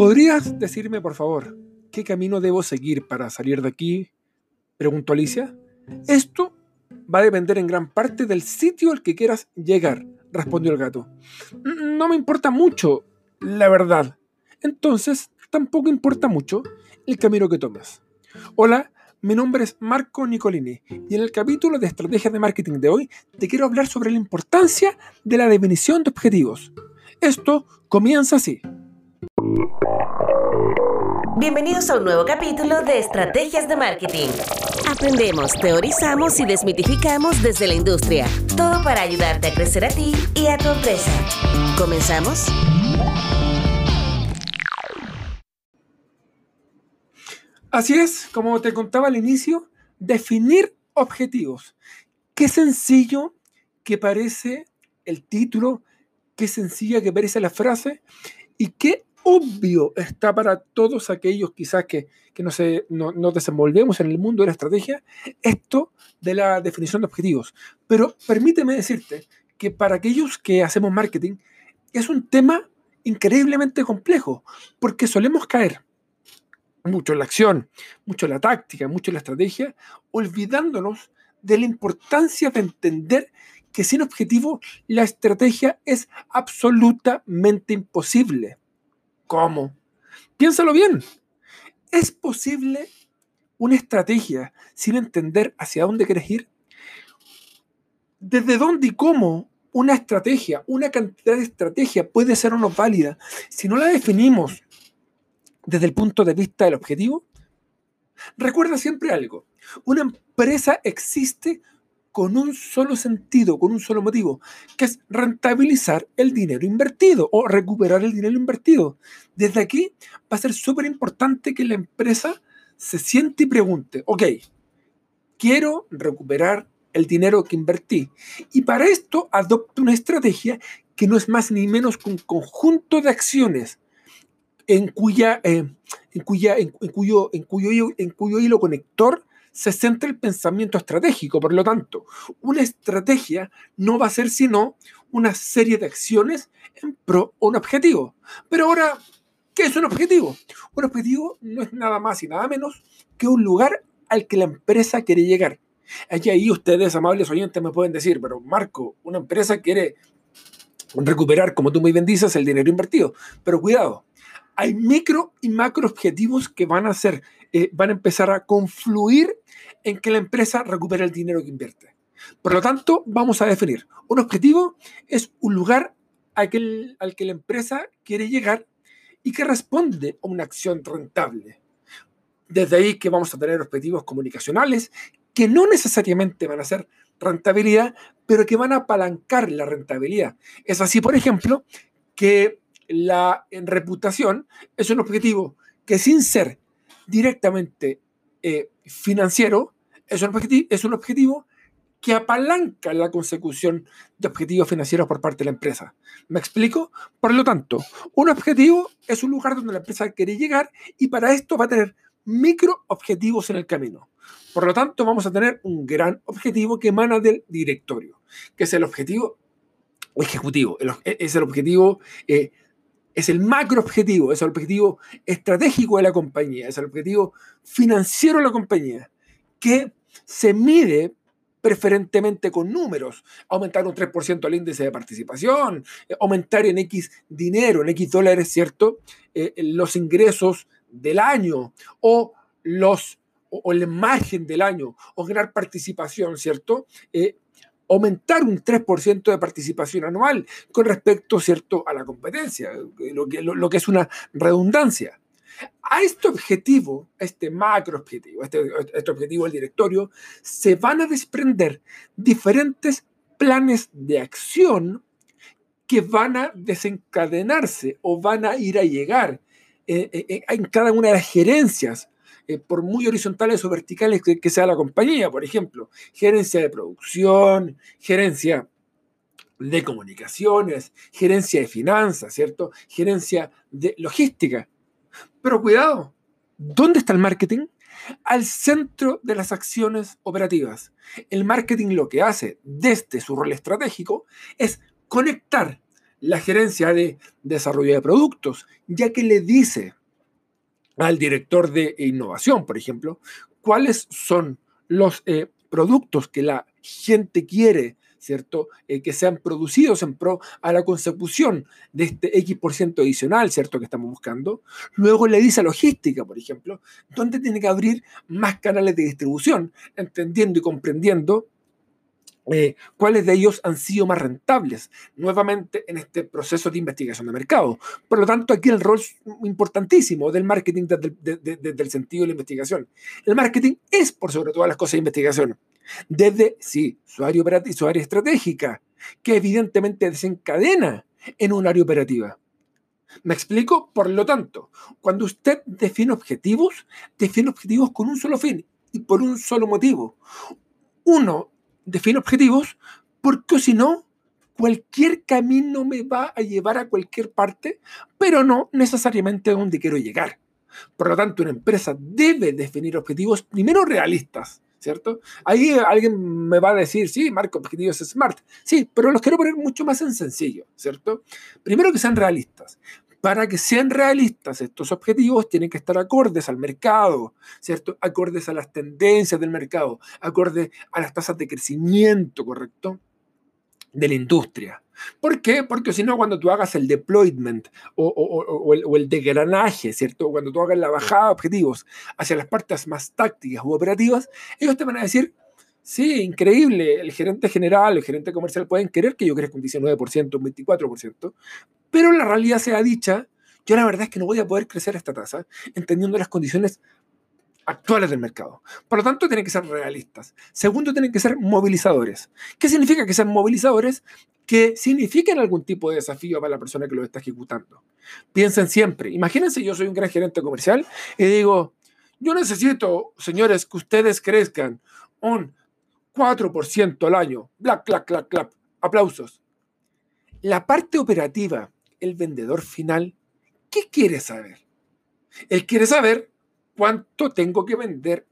¿Podrías decirme, por favor, qué camino debo seguir para salir de aquí? preguntó Alicia. Esto va a depender en gran parte del sitio al que quieras llegar, respondió el gato. No me importa mucho, la verdad. Entonces, tampoco importa mucho el camino que tomes. Hola, mi nombre es Marco Nicolini y en el capítulo de estrategias de marketing de hoy te quiero hablar sobre la importancia de la definición de objetivos. Esto comienza así. Bienvenidos a un nuevo capítulo de Estrategias de Marketing. Aprendemos, teorizamos y desmitificamos desde la industria. Todo para ayudarte a crecer a ti y a tu empresa. ¿Comenzamos? Así es, como te contaba al inicio, definir objetivos. Qué sencillo que parece el título, qué sencilla que parece la frase y qué obvio está para todos aquellos quizás que, que no, se, no, desenvolvemos en el mundo de la estrategia, esto de la definición de objetivos. Pero permíteme decirte que para aquellos que hacemos marketing es un tema increíblemente complejo, porque solemos caer mucho en la acción, mucho en la táctica, mucho en la estrategia, olvidándonos de la importancia de entender que sin objetivo la estrategia es absolutamente imposible. ¿Cómo? Piénsalo bien. ¿Es posible una estrategia sin entender hacia dónde quieres ir? ¿Desde dónde y cómo una estrategia, una cantidad de estrategia puede ser o no válida si no la definimos desde el punto de vista del objetivo? Recuerda siempre algo. Una empresa existe con un solo sentido, con un solo motivo, que es rentabilizar el dinero invertido o recuperar el dinero invertido. Desde aquí va a ser súper importante que la empresa se siente y pregunte, ok, quiero recuperar el dinero que invertí. Y para esto adopta una estrategia que no es más ni menos que un conjunto de acciones en, cuya, eh, en, cuya, en, cuyo, en, cuyo, en cuyo hilo conector se centra el pensamiento estratégico. Por lo tanto, una estrategia no va a ser sino una serie de acciones en pro a un objetivo. Pero ahora, ¿qué es un objetivo? Un objetivo no es nada más y nada menos que un lugar al que la empresa quiere llegar. Allí ahí ustedes, amables oyentes, me pueden decir, pero Marco, una empresa quiere recuperar, como tú muy bien dices, el dinero invertido. Pero cuidado, hay micro y macro objetivos que van a ser, eh, van a empezar a confluir en que la empresa recupere el dinero que invierte. Por lo tanto, vamos a definir. Un objetivo es un lugar al que, la empresa quiere llegar y que responde a una acción rentable. Desde ahí que vamos a tener objetivos comunicacionales que no necesariamente van a ser rentabilidad, pero que van a apalancar la rentabilidad. Es así, por ejemplo, que la reputación es un objetivo que sin ser directamente eh, financiero es un, objetivo, es un objetivo que apalanca la consecución de objetivos financieros por parte de la empresa. ¿Me explico? Por lo tanto, un objetivo es un lugar donde la empresa quiere llegar y para esto va a tener micro objetivos en el camino. Por lo tanto, vamos a tener un gran objetivo que emana del directorio, que es el objetivo ejecutivo, es el objetivo eh, es el macro objetivo, es el objetivo estratégico de la compañía, es el objetivo financiero de la compañía, que se mide preferentemente con números, aumentar un 3% el índice de participación, eh, aumentar en X dinero, en X dólares, ¿cierto? Eh, los ingresos del año o los el margen del año o ganar participación, ¿cierto? Eh, aumentar un 3% de participación anual con respecto, ¿cierto?, a la competencia, lo que, es una redundancia. A este objetivo, este macro objetivo, este, este objetivo del directorio, se van a desprender diferentes planes de acción que van a desencadenarse o van a ir a llegar eh, eh, en cada una de las gerencias eh, por muy horizontales o verticales que, sea la compañía, por ejemplo, gerencia de producción, gerencia de comunicaciones, gerencia de finanzas, ¿cierto? Gerencia de logística. Pero cuidado, ¿dónde está el marketing? Al centro de las acciones operativas. El marketing lo que hace desde su rol estratégico es conectar la gerencia de desarrollo de productos, ya que le dice al director de innovación, por ejemplo, cuáles son los eh, productos que la gente quiere, ¿cierto? Eh, que sean producidos en pro a la consecución de este X por ciento adicional, ¿cierto? Que estamos buscando. Luego le dice logística, por ejemplo, dónde tiene que abrir más canales de distribución, entendiendo y comprendiendo eh, cuáles de ellos han sido más rentables, nuevamente en este proceso de investigación de mercado. Por lo tanto, aquí el rol importantísimo del marketing desde, el sentido de la investigación. El marketing es, por sobre todas las cosas, investigación. Desde, sí, su área, operativa, su área estratégica, que evidentemente desencadena en un área operativa. ¿Me explico? Por lo tanto, cuando usted define objetivos, define objetivos con un solo fin y por un solo motivo. Uno define objetivos, porque si no, cualquier camino me va a llevar a cualquier parte, pero no necesariamente a donde quiero llegar. Por lo tanto, una empresa debe definir objetivos primero realistas, ¿cierto? Ahí alguien me va a decir, sí, marco objetivos SMART. Sí, pero los quiero poner mucho más en sencillo, ¿cierto? Primero que sean realistas para que sean realistas estos objetivos, tienen que estar acordes al mercado, ¿cierto? Acordes a las tendencias del mercado, acordes a las tasas de crecimiento, ¿correcto? De la industria. ¿Por qué? Porque si no, cuando tú hagas el deployment o, el, o, degranaje, ¿cierto? Cuando tú hagas la bajada de objetivos hacia las partes más tácticas u operativas, ellos te van a decir, Sí, increíble. El gerente general, el gerente comercial pueden querer que yo crezca un 19%, un 24%, pero la realidad sea dicha, yo la verdad es que no voy a poder crecer esta tasa entendiendo las condiciones actuales del mercado. Por lo tanto, tienen que ser realistas. Segundo, tienen que ser movilizadores. ¿Qué significa que sean movilizadores? Que signifiquen algún tipo de desafío para la persona que lo está ejecutando. Piensen siempre, imagínense yo soy un gran gerente comercial y digo, yo necesito, señores, que ustedes crezcan un 4% al año. Black, clap, clap, clap. Aplausos. La parte operativa, el vendedor final, ¿qué quiere saber? Él quiere saber cuánto tengo que vender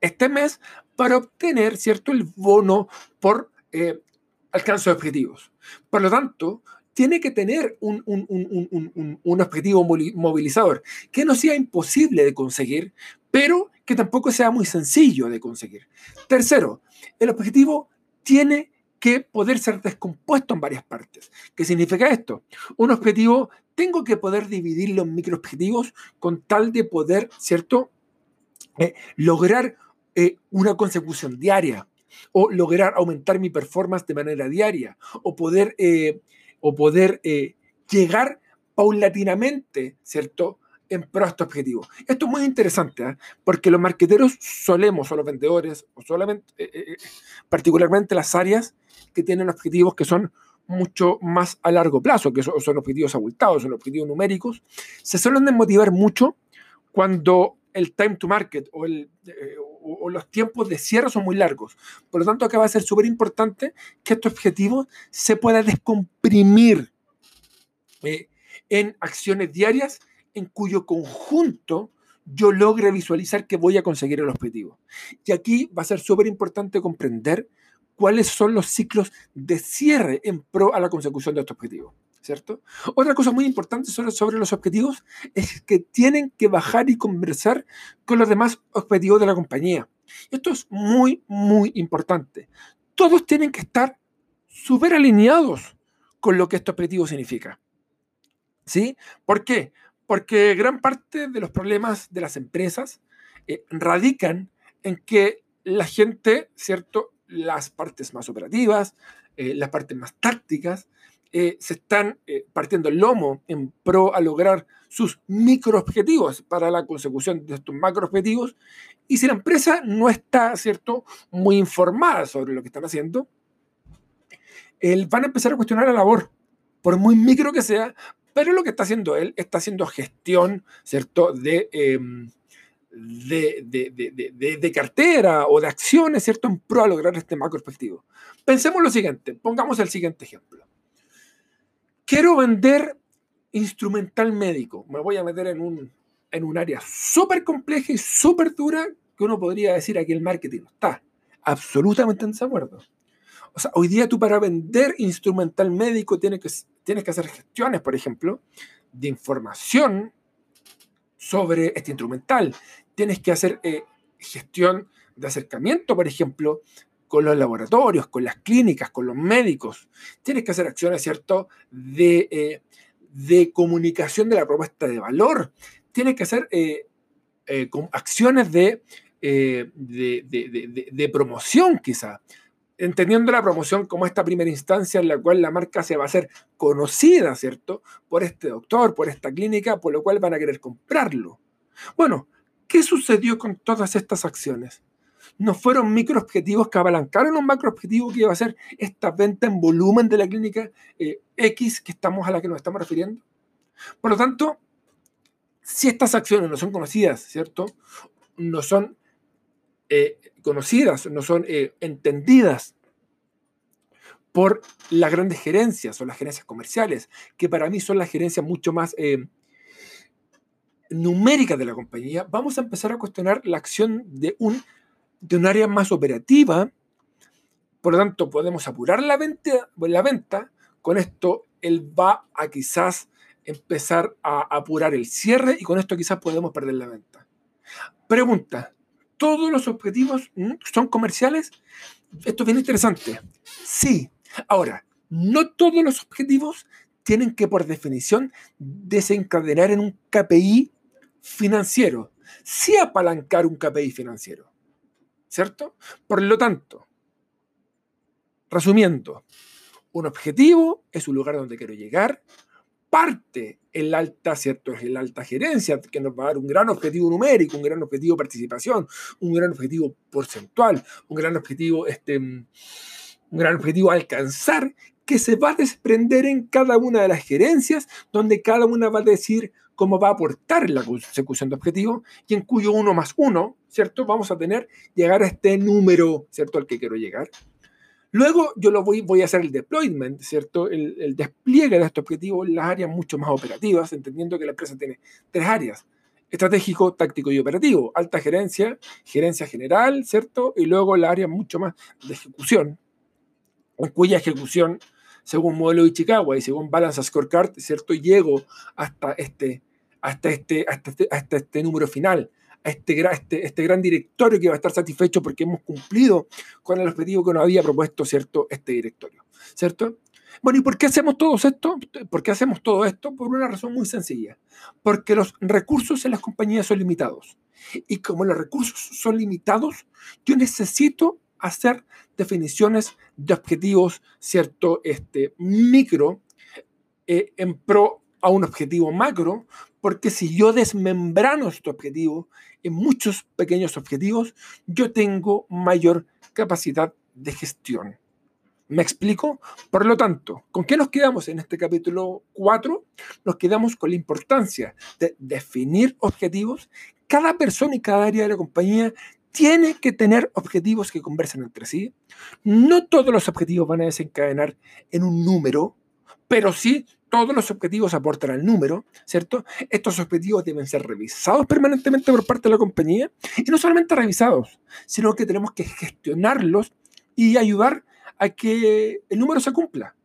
este mes para obtener, ¿cierto?, el bono por eh, alcance de objetivos. Por lo tanto, tiene que tener un, un, objetivo movilizador que no sea imposible de conseguir, pero que tampoco sea muy sencillo de conseguir. Tercero, el objetivo tiene que poder ser descompuesto en varias partes. ¿Qué significa esto? Un objetivo tengo que poder dividirlo en microobjetivos con tal de poder, ¿cierto? Eh, lograr eh, una consecución diaria o lograr aumentar mi performance de manera diaria o poder, eh, o poder llegar paulatinamente, ¿cierto? En pro a este objetivo. Esto es muy interesante, ¿eh? porque los marqueteros solemos, o los vendedores, o solamente, eh, eh, particularmente las áreas que tienen objetivos que son mucho más a largo plazo, que son, objetivos abultados, son objetivos numéricos, se suelen desmotivar mucho cuando el time to market o, el, los tiempos de cierre son muy largos. Por lo tanto, acá va a ser súper importante que este objetivo se pueda descomprimir en acciones diarias en cuyo conjunto yo logre visualizar que voy a conseguir el objetivo. Y aquí va a ser súper importante comprender cuáles son los ciclos de cierre en pro a la consecución de este objetivo. ¿Cierto? Otra cosa muy importante sobre, sobre los objetivos es que tienen que bajar y conversar con los demás objetivos de la compañía. Esto es muy, muy importante. Todos tienen que estar súper alineados con lo que este objetivo significa. ¿Sí? ¿Por qué? Porque gran parte de los problemas de las empresas eh, radican en que la gente, ¿cierto? Las partes más operativas, eh, las partes más tácticas, eh, se están partiendo el lomo en pro a lograr sus microobjetivos para la consecución de estos macroobjetivos. Y si la empresa no está, ¿cierto?, muy informada sobre lo que están haciendo, van a empezar a cuestionar la labor, por muy micro que sea, pero lo que está haciendo él, está haciendo gestión, ¿cierto?, em, de, de, de, cartera o de acciones, ¿cierto?, en pro a lograr este macro. Pensemos lo siguiente, pongamos el siguiente ejemplo. Quiero vender instrumental médico. Me voy a meter en un, en un área súper compleja y súper dura que uno podría decir aquí el marketing está. Absolutamente en desacuerdo. O sea, hoy día tú para vender instrumental médico tienes que tienes que hacer gestiones, por ejemplo, de información sobre este instrumental. Tienes que hacer eh, gestión de acercamiento, por ejemplo, con los laboratorios, con las clínicas, con los médicos. Tienes que hacer acciones, ¿cierto?, de, eh, de comunicación de la propuesta de valor. Tienes que hacer eh, acciones de, de, de, de, promoción, quizá entendiendo la promoción como esta primera instancia en la cual la marca se va a hacer conocida, ¿cierto? Por este doctor, por esta clínica, por lo cual van a querer comprarlo. Bueno, ¿qué sucedió con todas estas acciones? ¿No fueron microobjetivos que abalancaron un macroobjetivo que iba a ser esta venta en volumen de la clínica eh, X que estamos a la que nos estamos refiriendo? Por lo tanto, si estas acciones no son conocidas, ¿cierto? No son eh, conocidas, no son eh, entendidas por las grandes gerencias o las gerencias comerciales, que para mí son las gerencias mucho más eh, numéricas de la compañía, vamos a empezar a cuestionar la acción de un, de un área más operativa. Por lo tanto, podemos apurar la venta, la venta. Con esto, él va a quizás empezar a apurar el cierre y con esto quizás podemos perder la venta. Pregunta, todos los objetivos son comerciales? Esto es bien interesante. Sí. Ahora, no todos los objetivos tienen que, por definición, desencadenar en un KPI financiero. Sí apalancar un KPI financiero. ¿Cierto? Por lo tanto, resumiendo, un objetivo es un lugar donde quiero llegar, parte el alta, ¿cierto? Es el alta gerencia que nos va a dar un gran objetivo numérico, un gran objetivo participación, un gran objetivo porcentual, un gran objetivo, este, un gran objetivo alcanzar que se va a desprender en cada una de las gerencias, donde cada una va a decir cómo va a aportar la consecución de objetivo y en cuyo uno más uno, ¿cierto? Vamos a tener llegar a este número, ¿cierto? Al que quiero llegar. Luego yo lo voy, a hacer el deployment, ¿cierto? El, despliegue de este objetivo en las áreas mucho más operativas, entendiendo que la empresa tiene tres áreas. Estratégico, táctico y operativo. Alta gerencia, gerencia general, ¿cierto? Y luego la área mucho más de ejecución, en cuya ejecución, según modelo de Chicago y según Balance Scorecard, ¿cierto? Llego hasta este, hasta este, hasta este, hasta este número final a este, este, este gran directorio que va a estar satisfecho porque hemos cumplido con el objetivo que nos había propuesto, ¿cierto?, este directorio, ¿cierto? Bueno, ¿y por qué hacemos todo esto? ¿Por qué hacemos todo esto? Por una razón muy sencilla. Porque los recursos en las compañías son limitados. Y como los recursos son limitados, yo necesito hacer definiciones de objetivos, ¿cierto? Este, micro eh, en pro a un objetivo macro, porque si yo desmembrano este objetivo en muchos pequeños objetivos, yo tengo mayor capacidad de gestión. ¿Me explico? Por lo tanto, ¿con qué nos quedamos en este capítulo 4? Nos quedamos con la importancia de definir objetivos. Cada persona y cada área de la compañía tiene que tener objetivos que conversen entre sí. No todos los objetivos van a desencadenar en un número, pero sí todos los objetivos aportan al número, ¿cierto? Estos objetivos deben ser revisados permanentemente por parte de la compañía y no solamente revisados, sino que tenemos que gestionarlos y ayudar a que el número se cumpla,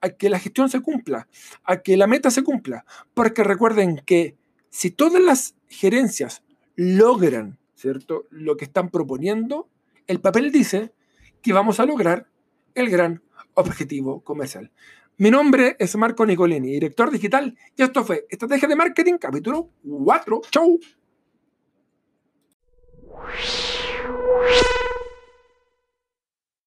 a que la gestión se cumpla, a que la meta se cumpla. Porque recuerden que si todas las gerencias logran, ¿cierto? Lo que están proponiendo, el papel dice que vamos a lograr el gran objetivo comercial. Mi nombre es Marco Nicolini, director digital, y esto fue Estrategia de Marketing, capítulo 4. ¡Chau!